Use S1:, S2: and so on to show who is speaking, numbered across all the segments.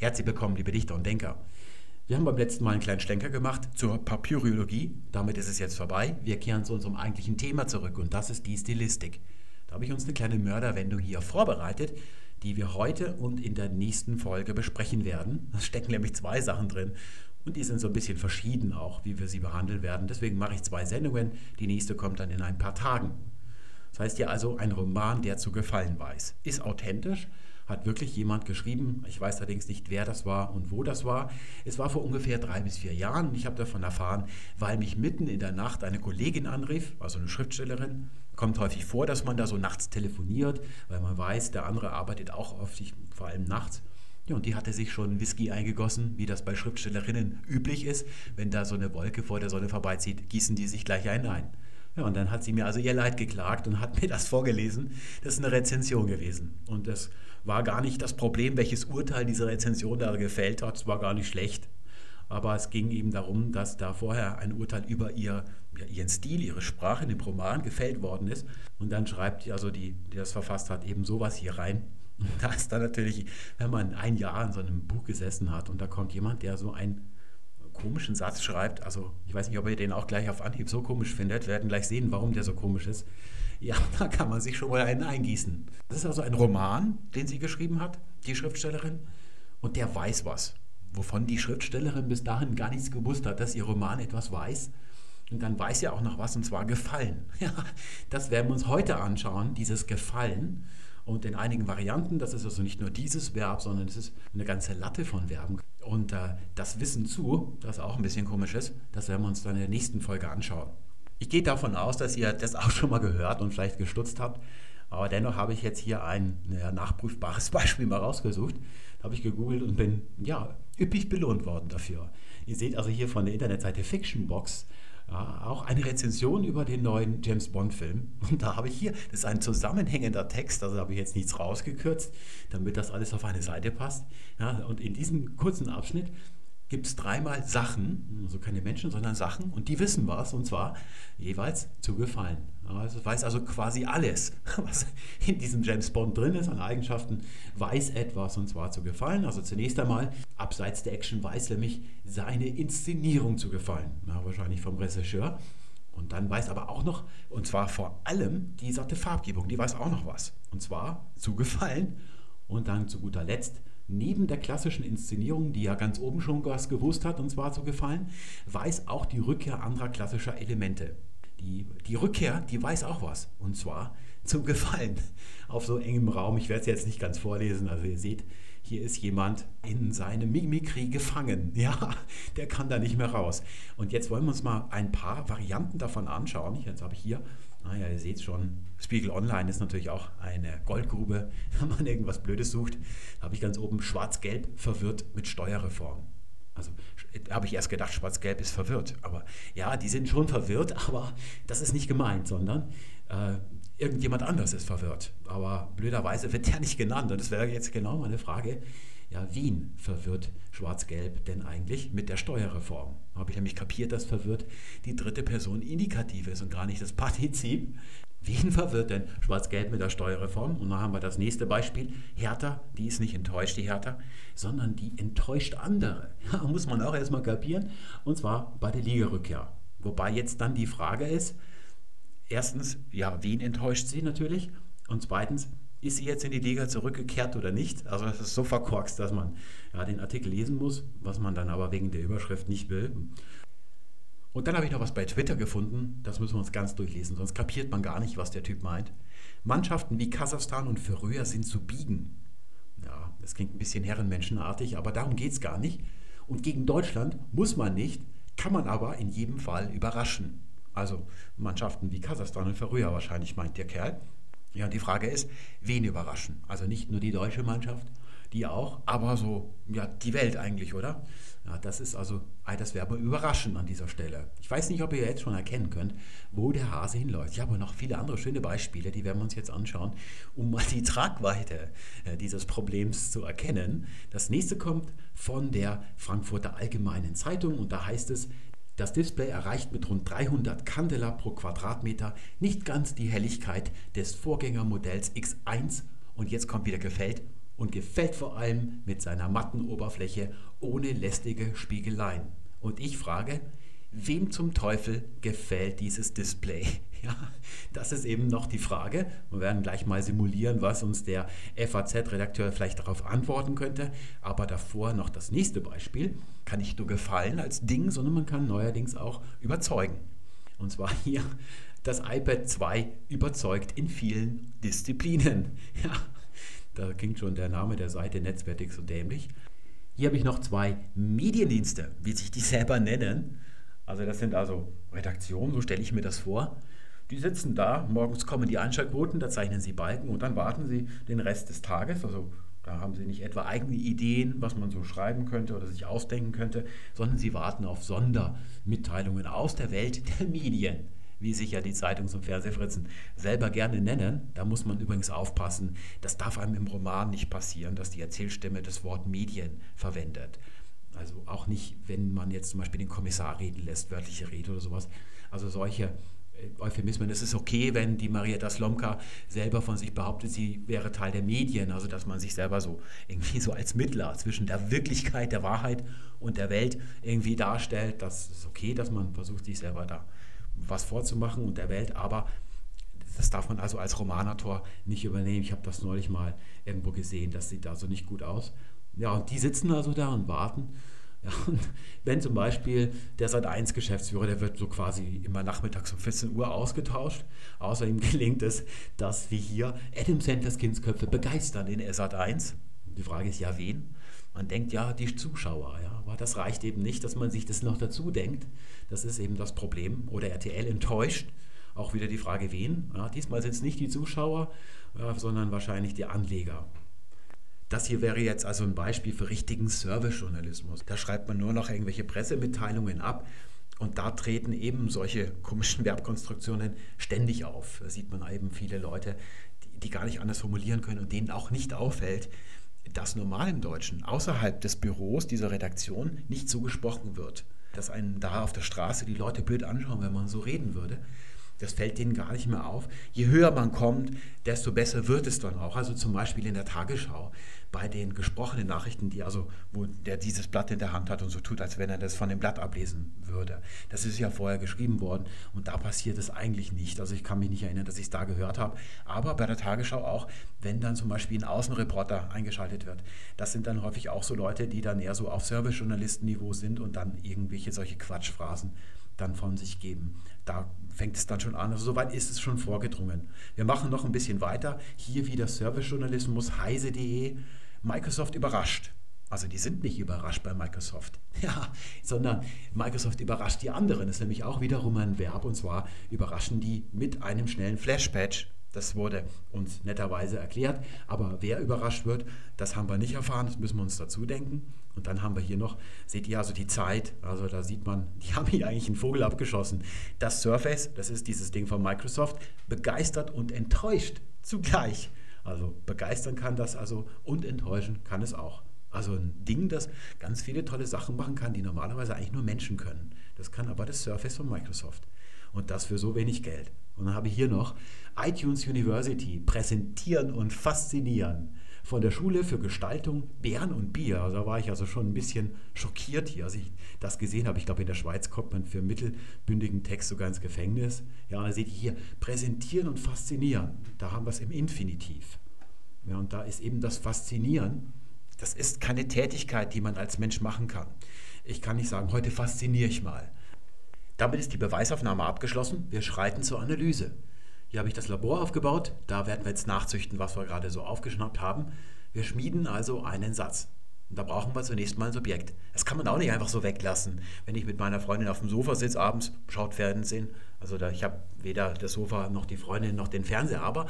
S1: Herzlich willkommen, liebe Dichter und Denker. Wir haben beim letzten Mal einen kleinen Schlenker gemacht zur Papyriologie. Damit ist es jetzt vorbei. Wir kehren zu unserem eigentlichen Thema zurück und das ist die Stilistik. Da habe ich uns eine kleine Mörderwendung hier vorbereitet, die wir heute und in der nächsten Folge besprechen werden. Es stecken nämlich zwei Sachen drin und die sind so ein bisschen verschieden auch, wie wir sie behandeln werden. Deswegen mache ich zwei Sendungen. Die nächste kommt dann in ein paar Tagen. Das heißt ja also ein Roman, der zu gefallen weiß. Ist authentisch, hat wirklich jemand geschrieben. Ich weiß allerdings nicht, wer das war und wo das war. Es war vor ungefähr drei bis vier Jahren. Ich habe davon erfahren, weil mich mitten in der Nacht eine Kollegin anrief, also eine Schriftstellerin. Kommt häufig vor, dass man da so nachts telefoniert, weil man weiß, der andere arbeitet auch oft, vor allem nachts. Ja, und die hatte sich schon Whisky eingegossen, wie das bei Schriftstellerinnen üblich ist. Wenn da so eine Wolke vor der Sonne vorbeizieht, gießen die sich gleich einen ein. Ja, und dann hat sie mir also ihr Leid geklagt und hat mir das vorgelesen. Das ist eine Rezension gewesen. Und das war gar nicht das Problem, welches Urteil diese Rezension da gefällt hat. Es war gar nicht schlecht. Aber es ging eben darum, dass da vorher ein Urteil über ihr, ihren Stil, ihre Sprache in dem Roman gefällt worden ist. Und dann schreibt also die, die das verfasst hat, eben sowas hier rein. Und da ist dann natürlich, wenn man ein Jahr in so einem Buch gesessen hat und da kommt jemand, der so einen komischen Satz schreibt, also ich weiß nicht, ob ihr den auch gleich auf Anhieb so komisch findet, wir werden gleich sehen, warum der so komisch ist. Ja, da kann man sich schon mal einen eingießen. Das ist also ein Roman, den sie geschrieben hat, die Schriftstellerin, und der weiß was, wovon die Schriftstellerin bis dahin gar nichts gewusst hat, dass ihr Roman etwas weiß. Und dann weiß sie auch noch was, und zwar Gefallen. Ja, das werden wir uns heute anschauen, dieses Gefallen. Und in einigen Varianten, das ist also nicht nur dieses Verb, sondern es ist eine ganze Latte von Verben. Und äh, das Wissen zu, das auch ein bisschen komisch ist, das werden wir uns dann in der nächsten Folge anschauen. Ich gehe davon aus, dass ihr das auch schon mal gehört und vielleicht gestutzt habt. Aber dennoch habe ich jetzt hier ein ja, nachprüfbares Beispiel mal rausgesucht. Habe ich gegoogelt und bin ja üppig belohnt worden dafür. Ihr seht also hier von der Internetseite Fictionbox ja, auch eine Rezension über den neuen James Bond-Film. Und da habe ich hier, das ist ein zusammenhängender Text, also habe ich jetzt nichts rausgekürzt, damit das alles auf eine Seite passt. Ja, und in diesem kurzen Abschnitt gibt es dreimal Sachen, also keine Menschen, sondern Sachen, und die wissen was, und zwar jeweils zu gefallen. Also weiß also quasi alles, was in diesem James Bond drin ist an Eigenschaften, weiß etwas und zwar zu gefallen. Also zunächst einmal, abseits der Action weiß nämlich seine Inszenierung zu gefallen. Na, wahrscheinlich vom Regisseur. Und dann weiß aber auch noch, und zwar vor allem die satte Farbgebung, die weiß auch noch was. Und zwar zu gefallen. Und dann zu guter Letzt, neben der klassischen Inszenierung, die ja ganz oben schon was gewusst hat, und zwar zu gefallen, weiß auch die Rückkehr anderer klassischer Elemente die, die Rückkehr, die weiß auch was. Und zwar zum Gefallen auf so engem Raum. Ich werde es jetzt nicht ganz vorlesen. Also ihr seht, hier ist jemand in seinem Mimikry gefangen. Ja, der kann da nicht mehr raus. Und jetzt wollen wir uns mal ein paar Varianten davon anschauen. Jetzt habe ich hier, naja, ihr seht schon, Spiegel Online ist natürlich auch eine Goldgrube, wenn man irgendwas Blödes sucht. Da habe ich ganz oben schwarz-gelb verwirrt mit Steuerreform. Also habe ich erst gedacht, Schwarz-Gelb ist verwirrt. Aber ja, die sind schon verwirrt, aber das ist nicht gemeint, sondern äh, irgendjemand anders ist verwirrt. Aber blöderweise wird der nicht genannt. Und das wäre jetzt genau meine Frage. Ja, wen verwirrt Schwarz-Gelb denn eigentlich mit der Steuerreform? Habe ich nämlich kapiert, dass verwirrt die dritte Person Indikativ ist und gar nicht das Partizip. Wen verwirrt denn Schwarz-Gelb mit der Steuerreform? Und dann haben wir das nächste Beispiel. Hertha, die ist nicht enttäuscht, die Hertha, sondern die enttäuscht andere. Ja, muss man auch erstmal kapieren. Und zwar bei der Ligarückkehr. Wobei jetzt dann die Frage ist, erstens, ja, wen enttäuscht sie natürlich? Und zweitens, ist sie jetzt in die Liga zurückgekehrt oder nicht? Also es ist so verkorkst, dass man ja, den Artikel lesen muss, was man dann aber wegen der Überschrift nicht will. Und dann habe ich noch was bei Twitter gefunden, das müssen wir uns ganz durchlesen, sonst kapiert man gar nicht, was der Typ meint. Mannschaften wie Kasachstan und Färöer sind zu biegen. Ja, das klingt ein bisschen herrenmenschenartig, aber darum geht es gar nicht. Und gegen Deutschland muss man nicht, kann man aber in jedem Fall überraschen. Also Mannschaften wie Kasachstan und Färöer wahrscheinlich meint der Kerl. Ja, die Frage ist, wen überraschen? Also nicht nur die deutsche Mannschaft, die auch, aber so, ja, die Welt eigentlich, oder? Ja, das ist also das Verb überraschen an dieser Stelle. Ich weiß nicht, ob ihr jetzt schon erkennen könnt, wo der Hase hinläuft. Ich habe noch viele andere schöne Beispiele, die werden wir uns jetzt anschauen, um mal die Tragweite äh, dieses Problems zu erkennen. Das nächste kommt von der Frankfurter Allgemeinen Zeitung und da heißt es, das Display erreicht mit rund 300 Candela pro Quadratmeter nicht ganz die Helligkeit des Vorgängermodells X1 und jetzt kommt wieder gefällt und gefällt vor allem mit seiner matten Oberfläche ohne lästige Spiegeleien. Und ich frage, wem zum Teufel gefällt dieses Display? Ja, das ist eben noch die Frage. Wir werden gleich mal simulieren, was uns der FAZ-Redakteur vielleicht darauf antworten könnte. Aber davor noch das nächste Beispiel. Kann nicht nur gefallen als Ding, sondern man kann neuerdings auch überzeugen. Und zwar hier das iPad 2 überzeugt in vielen Disziplinen. Ja, da klingt schon der Name der Seite netzwertig so dämlich. Hier habe ich noch zwei Mediendienste, wie sich die selber nennen. Also das sind also Redaktionen, so stelle ich mir das vor. Die sitzen da, morgens kommen die Einschaltquoten, da zeichnen sie Balken und dann warten sie den Rest des Tages. Also da haben sie nicht etwa eigene Ideen, was man so schreiben könnte oder sich ausdenken könnte, sondern sie warten auf Sondermitteilungen aus der Welt der Medien wie sich ja die Zeitungs- und Fernsehfritzen selber gerne nennen. Da muss man übrigens aufpassen, das darf einem im Roman nicht passieren, dass die Erzählstimme das Wort Medien verwendet. Also auch nicht, wenn man jetzt zum Beispiel den Kommissar reden lässt, wörtliche Rede oder sowas. Also solche äh, Euphemismen. Es ist okay, wenn die Marietta Slomka selber von sich behauptet, sie wäre Teil der Medien, also dass man sich selber so irgendwie so als Mittler zwischen der Wirklichkeit, der Wahrheit und der Welt irgendwie darstellt. Das ist okay, dass man versucht, sich selber da was vorzumachen und der Welt, aber das darf man also als Romanautor nicht übernehmen. Ich habe das neulich mal irgendwo gesehen, das sieht da so nicht gut aus. Ja, und die sitzen also da und warten. Ja, und wenn zum Beispiel der Sat1-Geschäftsführer, der wird so quasi immer nachmittags um 14 Uhr ausgetauscht. Außerdem gelingt es, dass wir hier Adam Sanders Kindsköpfe begeistern in Sat1. Die Frage ist ja, wen? Man denkt ja, die Zuschauer, ja, aber das reicht eben nicht, dass man sich das noch dazu denkt. Das ist eben das Problem. Oder RTL enttäuscht. Auch wieder die Frage, wen? Ja, diesmal sind es nicht die Zuschauer, ja, sondern wahrscheinlich die Anleger. Das hier wäre jetzt also ein Beispiel für richtigen Servicejournalismus. Da schreibt man nur noch irgendwelche Pressemitteilungen ab und da treten eben solche komischen Verbkonstruktionen ständig auf. Da sieht man eben viele Leute, die, die gar nicht anders formulieren können und denen auch nicht auffällt, dass normal im Deutschen außerhalb des Büros dieser Redaktion nicht so gesprochen wird. Dass einen da auf der Straße die Leute blöd anschauen, wenn man so reden würde. Das fällt denen gar nicht mehr auf. Je höher man kommt, desto besser wird es dann auch. Also zum Beispiel in der Tagesschau bei den gesprochenen Nachrichten, die also, wo der dieses Blatt in der Hand hat und so tut, als wenn er das von dem Blatt ablesen würde. Das ist ja vorher geschrieben worden und da passiert es eigentlich nicht. Also ich kann mich nicht erinnern, dass ich es da gehört habe. Aber bei der Tagesschau auch, wenn dann zum Beispiel ein Außenreporter eingeschaltet wird, das sind dann häufig auch so Leute, die dann eher so auf Service-Journalistenniveau sind und dann irgendwelche solche Quatschphrasen dann von sich geben. Da fängt es dann schon an. Also soweit ist es schon vorgedrungen. Wir machen noch ein bisschen weiter. Hier wieder Servicejournalismus, heise.de. Microsoft überrascht. Also die sind nicht überrascht bei Microsoft, ja, sondern Microsoft überrascht die anderen. Das ist nämlich auch wiederum ein Verb und zwar überraschen die mit einem schnellen Flash-Patch. Das wurde uns netterweise erklärt, aber wer überrascht wird, das haben wir nicht erfahren, das müssen wir uns dazu denken. Und dann haben wir hier noch, seht ihr also die Zeit, also da sieht man, die haben hier eigentlich einen Vogel abgeschossen. Das Surface, das ist dieses Ding von Microsoft, begeistert und enttäuscht zugleich. Also begeistern kann das also und enttäuschen kann es auch. Also ein Ding, das ganz viele tolle Sachen machen kann, die normalerweise eigentlich nur Menschen können. Das kann aber das Surface von Microsoft. Und das für so wenig Geld. Und dann habe ich hier noch iTunes University, präsentieren und faszinieren. Von der Schule für Gestaltung, Bären und Bier. Also da war ich also schon ein bisschen schockiert hier, als ich das gesehen habe. Ich glaube, in der Schweiz kommt man für mittelbündigen Text sogar ins Gefängnis. Ja, da seht ihr hier, präsentieren und faszinieren. Da haben wir es im Infinitiv. Ja, und da ist eben das Faszinieren. Das ist keine Tätigkeit, die man als Mensch machen kann. Ich kann nicht sagen, heute fasziniere ich mal. Damit ist die Beweisaufnahme abgeschlossen. Wir schreiten zur Analyse. Hier habe ich das Labor aufgebaut. Da werden wir jetzt nachzüchten, was wir gerade so aufgeschnappt haben. Wir schmieden also einen Satz. Und da brauchen wir zunächst mal ein Subjekt. Das kann man auch nicht einfach so weglassen. Wenn ich mit meiner Freundin auf dem Sofa sitze abends, schaut Fernsehen. Also da, ich habe weder das Sofa noch die Freundin noch den Fernseher. Aber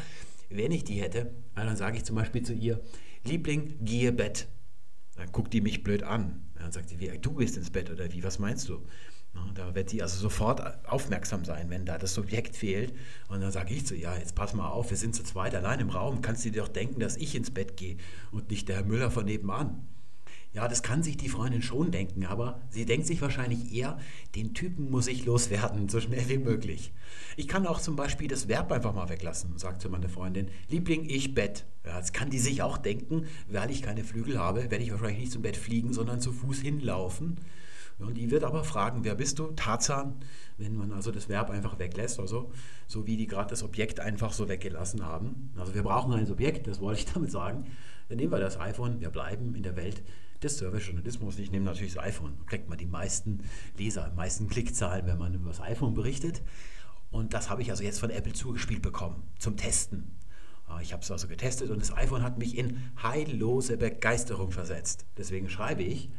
S1: wenn ich die hätte, dann sage ich zum Beispiel zu ihr, Liebling, gehe Bett. Dann guckt die mich blöd an. Dann sagt sie, wie, du gehst ins Bett oder wie, was meinst du? Da wird sie also sofort aufmerksam sein, wenn da das Subjekt fehlt. Und dann sage ich zu ihr, ja, jetzt pass mal auf, wir sind zu zweit allein im Raum. Kannst du dir doch denken, dass ich ins Bett gehe und nicht der Herr Müller von nebenan? Ja, das kann sich die Freundin schon denken, aber sie denkt sich wahrscheinlich eher, den Typen muss ich loswerden, so schnell wie möglich. Ich kann auch zum Beispiel das Verb einfach mal weglassen, sagt zu meiner Freundin, Liebling, ich Bett. Ja, das kann die sich auch denken, weil ich keine Flügel habe, werde ich wahrscheinlich nicht zum Bett fliegen, sondern zu Fuß hinlaufen. Und die wird aber fragen, wer bist du? Tarzan, wenn man also das Verb einfach weglässt, also so wie die gerade das Objekt einfach so weggelassen haben. Also wir brauchen ein Subjekt, das wollte ich damit sagen. Dann nehmen wir das iPhone, wir bleiben in der Welt des Service-Journalismus. Ich nehme natürlich das iPhone, kriegt man die meisten Leser, die meisten Klickzahlen, wenn man über das iPhone berichtet. Und das habe ich also jetzt von Apple zugespielt bekommen, zum Testen. Ah, ich habe es also getestet und das iPhone hat mich in heillose Begeisterung versetzt. Deswegen schreibe ich,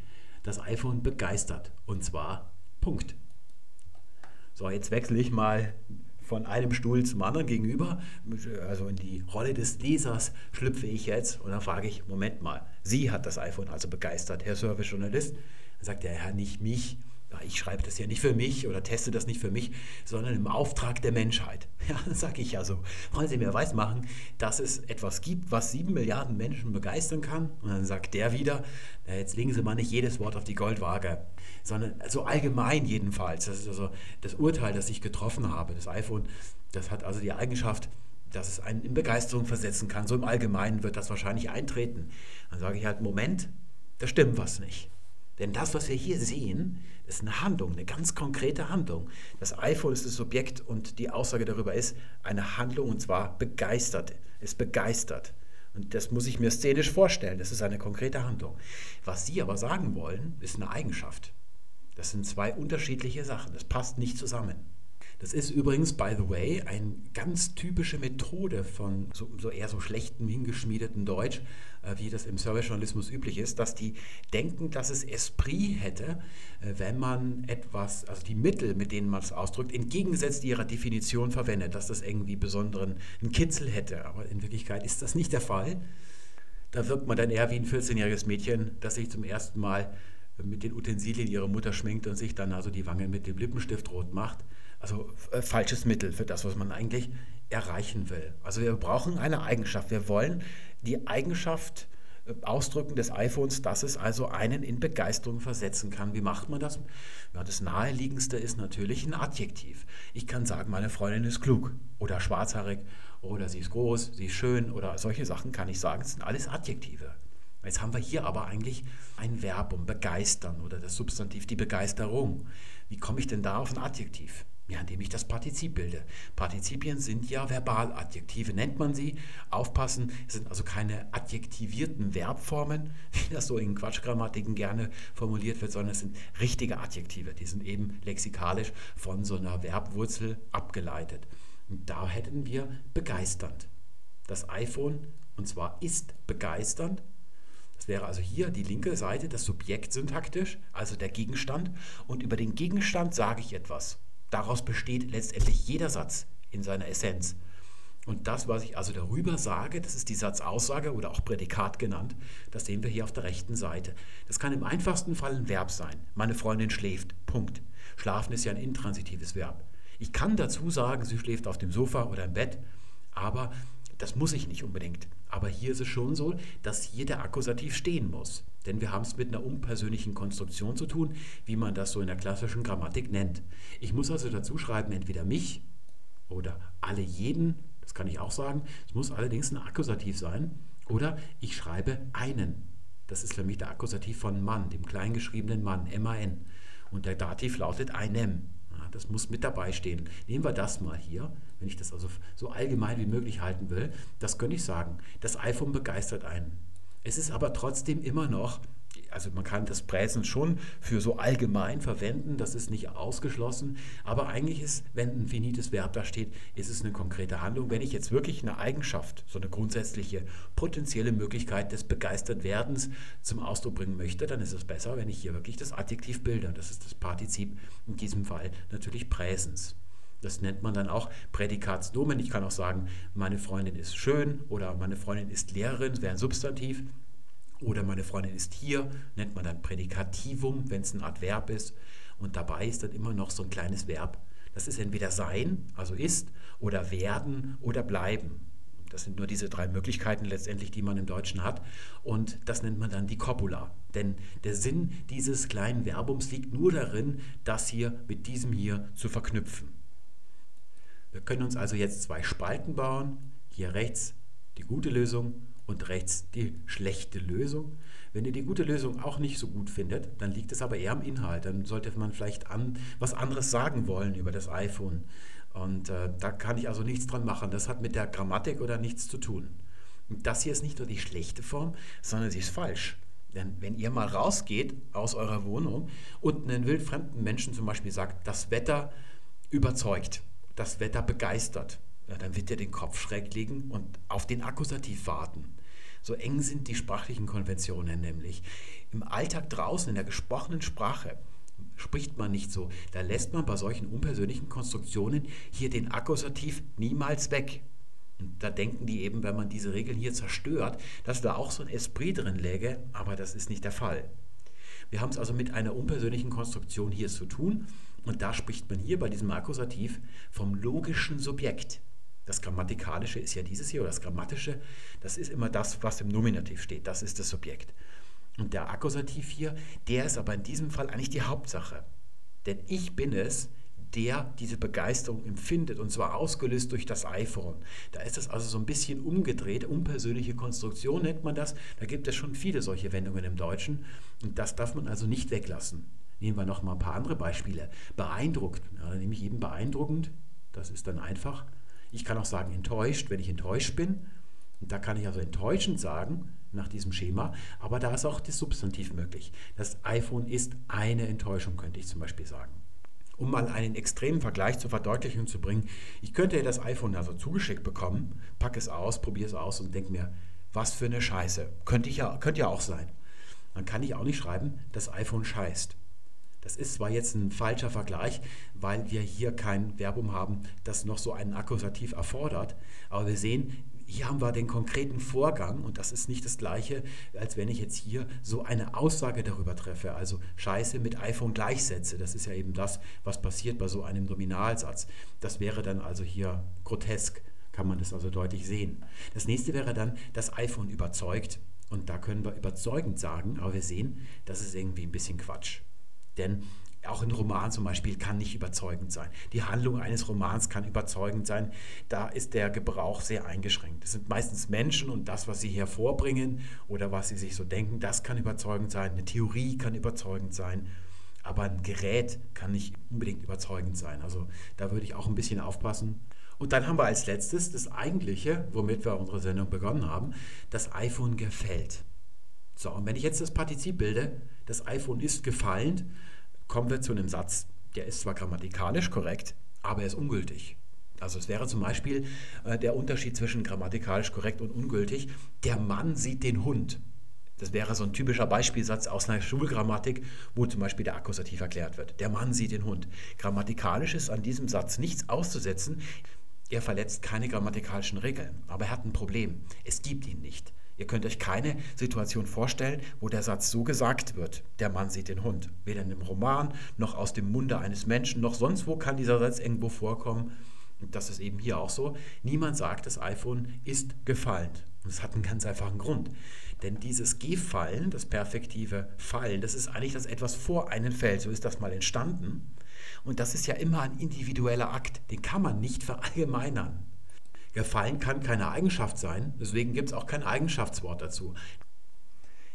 S1: das iPhone begeistert. Und zwar Punkt. So, jetzt wechsle ich mal von einem Stuhl zum anderen gegenüber. Also in die Rolle des Lesers schlüpfe ich jetzt und dann frage ich, Moment mal, Sie hat das iPhone also begeistert, Herr Service-Journalist. Dann sagt der Herr, nicht mich, ich schreibe das ja nicht für mich oder teste das nicht für mich, sondern im Auftrag der Menschheit. Ja, sage ich ja so. Wollen Sie mir weismachen, dass es etwas gibt, was sieben Milliarden Menschen begeistern kann? Und dann sagt der wieder, na, jetzt legen Sie mal nicht jedes Wort auf die Goldwaage, sondern so allgemein jedenfalls. Das ist also das Urteil, das ich getroffen habe. Das iPhone, das hat also die Eigenschaft, dass es einen in Begeisterung versetzen kann. So im Allgemeinen wird das wahrscheinlich eintreten. Dann sage ich halt, Moment, da stimmt was nicht. Denn das, was wir hier sehen, ist eine Handlung, eine ganz konkrete Handlung. Das iPhone ist das Subjekt und die Aussage darüber ist eine Handlung und zwar begeistert. Es begeistert. Und das muss ich mir szenisch vorstellen. Das ist eine konkrete Handlung. Was Sie aber sagen wollen, ist eine Eigenschaft. Das sind zwei unterschiedliche Sachen. Das passt nicht zusammen. Das ist übrigens, by the way, eine ganz typische Methode von so, so eher so schlechtem, hingeschmiedeten Deutsch, äh, wie das im Servicejournalismus üblich ist, dass die denken, dass es Esprit hätte, äh, wenn man etwas, also die Mittel, mit denen man es ausdrückt, entgegengesetzt ihrer Definition verwendet, dass das irgendwie besonderen einen Kitzel hätte. Aber in Wirklichkeit ist das nicht der Fall. Da wirkt man dann eher wie ein 14-jähriges Mädchen, das sich zum ersten Mal mit den Utensilien ihrer Mutter schminkt und sich dann also die Wangen mit dem Lippenstift rot macht. Also äh, falsches Mittel für das, was man eigentlich erreichen will. Also wir brauchen eine Eigenschaft. Wir wollen die Eigenschaft äh, ausdrücken des iPhones, dass es also einen in Begeisterung versetzen kann. Wie macht man das? Ja, das naheliegendste ist natürlich ein Adjektiv. Ich kann sagen, meine Freundin ist klug oder schwarzhaarig oder sie ist groß, sie ist schön oder solche Sachen kann ich sagen. Das sind alles Adjektive. Jetzt haben wir hier aber eigentlich ein Verbum, begeistern oder das Substantiv die Begeisterung. Wie komme ich denn da auf ein Adjektiv? Ja, indem ich das Partizip bilde. Partizipien sind ja Verbaladjektive, nennt man sie. Aufpassen, es sind also keine adjektivierten Verbformen, wie das so in Quatschgrammatiken gerne formuliert wird, sondern es sind richtige Adjektive. Die sind eben lexikalisch von so einer Verbwurzel abgeleitet. Und da hätten wir begeisternd. Das iPhone, und zwar ist begeisternd, das wäre also hier die linke Seite, das Subjekt syntaktisch, also der Gegenstand. Und über den Gegenstand sage ich etwas. Daraus besteht letztendlich jeder Satz in seiner Essenz. Und das, was ich also darüber sage, das ist die Satzaussage oder auch Prädikat genannt, das sehen wir hier auf der rechten Seite. Das kann im einfachsten Fall ein Verb sein. Meine Freundin schläft. Punkt. Schlafen ist ja ein intransitives Verb. Ich kann dazu sagen, sie schläft auf dem Sofa oder im Bett, aber das muss ich nicht unbedingt. Aber hier ist es schon so, dass hier der Akkusativ stehen muss. Denn wir haben es mit einer unpersönlichen Konstruktion zu tun, wie man das so in der klassischen Grammatik nennt. Ich muss also dazu schreiben, entweder mich oder alle jeden, das kann ich auch sagen. Es muss allerdings ein Akkusativ sein. Oder ich schreibe einen. Das ist für mich der Akkusativ von Mann, dem kleingeschriebenen Mann, M-A-N. Und der Dativ lautet einem. Das muss mit dabei stehen. Nehmen wir das mal hier, wenn ich das also so allgemein wie möglich halten will. Das könnte ich sagen. Das iPhone begeistert einen. Es ist aber trotzdem immer noch, also man kann das Präsen schon für so allgemein verwenden, das ist nicht ausgeschlossen, aber eigentlich ist, wenn ein finites Verb da steht, ist es eine konkrete Handlung. Wenn ich jetzt wirklich eine Eigenschaft, so eine grundsätzliche potenzielle Möglichkeit des Begeistertwerdens zum Ausdruck bringen möchte, dann ist es besser, wenn ich hier wirklich das Adjektiv bilde. Das ist das Partizip, in diesem Fall natürlich Präsens. Das nennt man dann auch Prädikatsnomen. Ich kann auch sagen, meine Freundin ist schön oder meine Freundin ist Lehrerin, das wäre ein Substantiv. Oder meine Freundin ist hier, nennt man dann Prädikativum, wenn es ein Adverb ist. Und dabei ist dann immer noch so ein kleines Verb. Das ist entweder sein, also ist, oder werden oder bleiben. Das sind nur diese drei Möglichkeiten letztendlich, die man im Deutschen hat. Und das nennt man dann die Copula. Denn der Sinn dieses kleinen Verbums liegt nur darin, das hier mit diesem hier zu verknüpfen. Wir können uns also jetzt zwei Spalten bauen. Hier rechts die gute Lösung und rechts die schlechte Lösung. Wenn ihr die gute Lösung auch nicht so gut findet, dann liegt es aber eher am Inhalt. Dann sollte man vielleicht an, was anderes sagen wollen über das iPhone. Und äh, da kann ich also nichts dran machen. Das hat mit der Grammatik oder nichts zu tun. Und das hier ist nicht nur die schlechte Form, sondern sie ist falsch. Denn wenn ihr mal rausgeht aus eurer Wohnung und einen wildfremden Menschen zum Beispiel sagt, das Wetter überzeugt, das Wetter begeistert, ja, dann wird er den Kopf schräg legen und auf den Akkusativ warten. So eng sind die sprachlichen Konventionen nämlich. Im Alltag draußen, in der gesprochenen Sprache, spricht man nicht so. Da lässt man bei solchen unpersönlichen Konstruktionen hier den Akkusativ niemals weg. Und da denken die eben, wenn man diese Regeln hier zerstört, dass da auch so ein Esprit drin läge, aber das ist nicht der Fall. Wir haben es also mit einer unpersönlichen Konstruktion hier zu tun und da spricht man hier bei diesem Akkusativ vom logischen Subjekt. Das Grammatikalische ist ja dieses hier, oder das Grammatische, das ist immer das, was im Nominativ steht, das ist das Subjekt. Und der Akkusativ hier, der ist aber in diesem Fall eigentlich die Hauptsache. Denn ich bin es, der diese Begeisterung empfindet und zwar ausgelöst durch das iPhone. Da ist das also so ein bisschen umgedreht, unpersönliche Konstruktion nennt man das. Da gibt es schon viele solche Wendungen im Deutschen und das darf man also nicht weglassen. Nehmen wir noch mal ein paar andere Beispiele. Beeindruckt, ja, nehme ich eben beeindruckend, das ist dann einfach. Ich kann auch sagen enttäuscht, wenn ich enttäuscht bin. Und da kann ich also enttäuschend sagen, nach diesem Schema, aber da ist auch das Substantiv möglich. Das iPhone ist eine Enttäuschung, könnte ich zum Beispiel sagen. Um mal einen extremen Vergleich zur Verdeutlichung zu bringen, ich könnte das iPhone also zugeschickt bekommen, packe es aus, probiere es aus und denke mir, was für eine Scheiße. Könnte, ich ja, könnte ja auch sein. Dann kann ich auch nicht schreiben, das iPhone scheißt. Das ist zwar jetzt ein falscher Vergleich, weil wir hier kein Verbum haben, das noch so einen Akkusativ erfordert, aber wir sehen, hier haben wir den konkreten Vorgang und das ist nicht das gleiche, als wenn ich jetzt hier so eine Aussage darüber treffe, also Scheiße mit iPhone gleichsetze. Das ist ja eben das, was passiert bei so einem Nominalsatz. Das wäre dann also hier grotesk, kann man das also deutlich sehen. Das nächste wäre dann, das iPhone überzeugt und da können wir überzeugend sagen, aber wir sehen, das ist irgendwie ein bisschen Quatsch. Denn auch ein Roman zum Beispiel kann nicht überzeugend sein. Die Handlung eines Romans kann überzeugend sein. Da ist der Gebrauch sehr eingeschränkt. Es sind meistens Menschen und das, was sie hervorbringen oder was sie sich so denken, das kann überzeugend sein. Eine Theorie kann überzeugend sein. Aber ein Gerät kann nicht unbedingt überzeugend sein. Also da würde ich auch ein bisschen aufpassen. Und dann haben wir als letztes das Eigentliche, womit wir unsere Sendung begonnen haben, das iPhone gefällt. So, und wenn ich jetzt das Partizip bilde, das iPhone ist gefallen, kommen wir zu einem Satz, der ist zwar grammatikalisch korrekt, aber er ist ungültig. Also es wäre zum Beispiel äh, der Unterschied zwischen grammatikalisch korrekt und ungültig. Der Mann sieht den Hund. Das wäre so ein typischer Beispielsatz aus einer Schulgrammatik, wo zum Beispiel der Akkusativ erklärt wird. Der Mann sieht den Hund. Grammatikalisch ist an diesem Satz nichts auszusetzen. Er verletzt keine grammatikalischen Regeln, aber er hat ein Problem. Es gibt ihn nicht. Ihr könnt euch keine Situation vorstellen, wo der Satz so gesagt wird, der Mann sieht den Hund. Weder in einem Roman, noch aus dem Munde eines Menschen, noch sonst wo kann dieser Satz irgendwo vorkommen. Und das ist eben hier auch so. Niemand sagt, das iPhone ist gefallen. Und es hat einen ganz einfachen Grund. Denn dieses Gefallen, das perfektive Fallen, das ist eigentlich, dass etwas vor einen fällt. So ist das mal entstanden. Und das ist ja immer ein individueller Akt. Den kann man nicht verallgemeinern. Gefallen kann keine Eigenschaft sein, deswegen gibt es auch kein Eigenschaftswort dazu.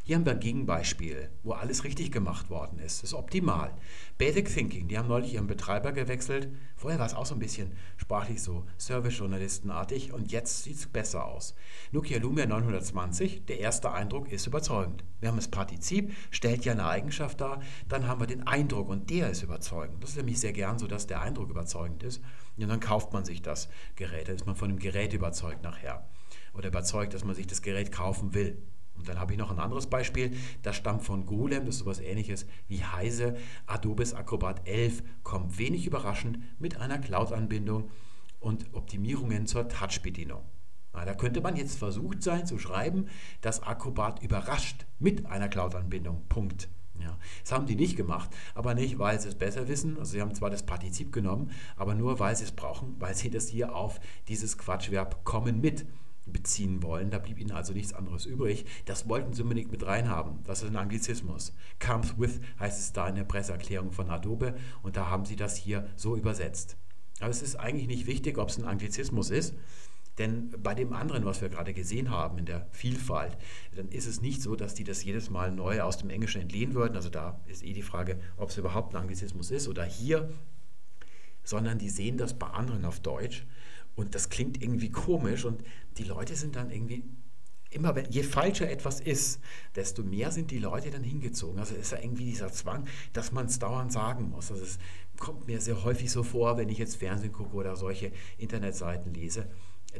S1: Hier haben wir ein Gegenbeispiel, wo alles richtig gemacht worden ist. Das ist optimal. Basic Thinking, die haben neulich ihren Betreiber gewechselt. Vorher war es auch so ein bisschen sprachlich so Service-Journalistenartig und jetzt sieht es besser aus. Nokia Lumia 920, der erste Eindruck ist überzeugend. Wir haben das Partizip, stellt ja eine Eigenschaft dar, dann haben wir den Eindruck und der ist überzeugend. Das ist nämlich sehr gern so, dass der Eindruck überzeugend ist. Und dann kauft man sich das Gerät, dann ist man von dem Gerät überzeugt nachher. Oder überzeugt, dass man sich das Gerät kaufen will. Und dann habe ich noch ein anderes Beispiel, das stammt von Golem, das ist sowas ähnliches wie Heise. Adobes Acrobat 11 kommt wenig überraschend mit einer Cloud-Anbindung und Optimierungen zur Touch-Bedienung. Da könnte man jetzt versucht sein zu schreiben, dass Acrobat überrascht mit einer Cloud-Anbindung. Punkt. Ja, das haben die nicht gemacht, aber nicht, weil sie es besser wissen. Also sie haben zwar das Partizip genommen, aber nur, weil sie es brauchen, weil sie das hier auf dieses Quatschverb kommen mit beziehen wollen. Da blieb ihnen also nichts anderes übrig. Das wollten sie unbedingt mit reinhaben. Das ist ein Anglizismus. Comes with heißt es da in der Presseerklärung von Adobe und da haben sie das hier so übersetzt. Aber es ist eigentlich nicht wichtig, ob es ein Anglizismus ist. Denn bei dem anderen, was wir gerade gesehen haben in der Vielfalt, dann ist es nicht so, dass die das jedes Mal neu aus dem Englischen entlehnen würden. Also da ist eh die Frage, ob es überhaupt ein Anglizismus ist oder hier, sondern die sehen das bei anderen auf Deutsch und das klingt irgendwie komisch und die Leute sind dann irgendwie immer, je falscher etwas ist, desto mehr sind die Leute dann hingezogen. Also ist ja irgendwie dieser Zwang, dass man es dauernd sagen muss. Also es kommt mir sehr häufig so vor, wenn ich jetzt Fernsehen gucke oder solche Internetseiten lese,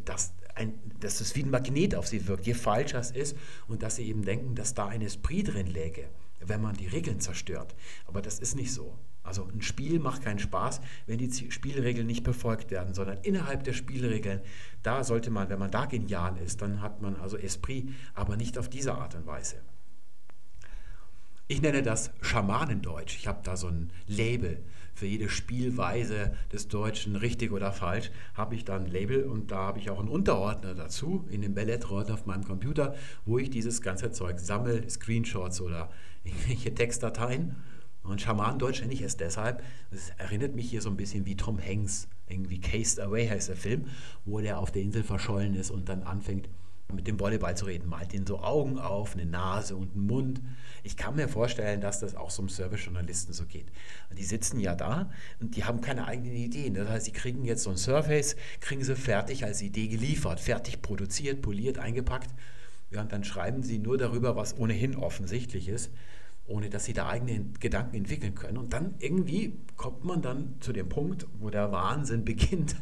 S1: dass, ein, dass es wie ein Magnet auf sie wirkt, je falscher es ist und dass sie eben denken, dass da ein Esprit drin läge, wenn man die Regeln zerstört. Aber das ist nicht so. Also ein Spiel macht keinen Spaß, wenn die Spielregeln nicht befolgt werden, sondern innerhalb der Spielregeln, da sollte man, wenn man da genial ist, dann hat man also Esprit, aber nicht auf diese Art und Weise. Ich nenne das Schamanendeutsch. Ich habe da so ein Label für jede Spielweise des Deutschen, richtig oder falsch, habe ich da ein Label und da habe ich auch einen Unterordner dazu in dem Ballettordner auf meinem Computer, wo ich dieses ganze Zeug sammle, Screenshots oder irgendwelche Textdateien. Und Schamanendeutsch nenne ich es deshalb, es erinnert mich hier so ein bisschen wie Tom Hanks, irgendwie Cased Away heißt der Film, wo der auf der Insel verschollen ist und dann anfängt mit dem Volleyball zu reden, malt ihn so Augen auf, eine Nase und einen Mund. Ich kann mir vorstellen, dass das auch so einem Service-Journalisten so geht. Die sitzen ja da und die haben keine eigenen Ideen. Das heißt, sie kriegen jetzt so ein Surface, kriegen sie fertig als Idee geliefert, fertig produziert, poliert, eingepackt. Ja, und dann schreiben sie nur darüber, was ohnehin offensichtlich ist ohne dass sie da eigene Gedanken entwickeln können. Und dann irgendwie kommt man dann zu dem Punkt, wo der Wahnsinn beginnt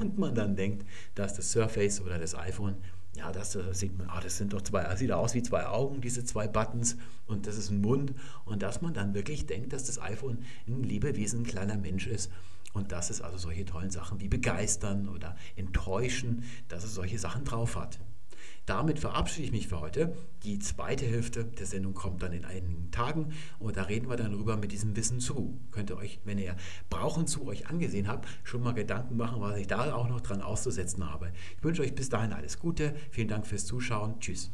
S1: und man dann denkt, dass das Surface oder das iPhone, ja, das, das sieht man, ah, das sind doch zwei, das sieht aus wie zwei Augen, diese zwei Buttons. Und das ist ein Mund. Und dass man dann wirklich denkt, dass das iPhone ein Lebewesen, ein kleiner Mensch ist. Und dass es also solche tollen Sachen wie begeistern oder enttäuschen, dass es solche Sachen drauf hat. Damit verabschiede ich mich für heute. Die zweite Hälfte der Sendung kommt dann in einigen Tagen und da reden wir dann drüber mit diesem Wissen zu. Könnt ihr euch, wenn ihr Brauchen zu euch angesehen habt, schon mal Gedanken machen, was ich da auch noch dran auszusetzen habe. Ich wünsche euch bis dahin alles Gute. Vielen Dank fürs Zuschauen. Tschüss.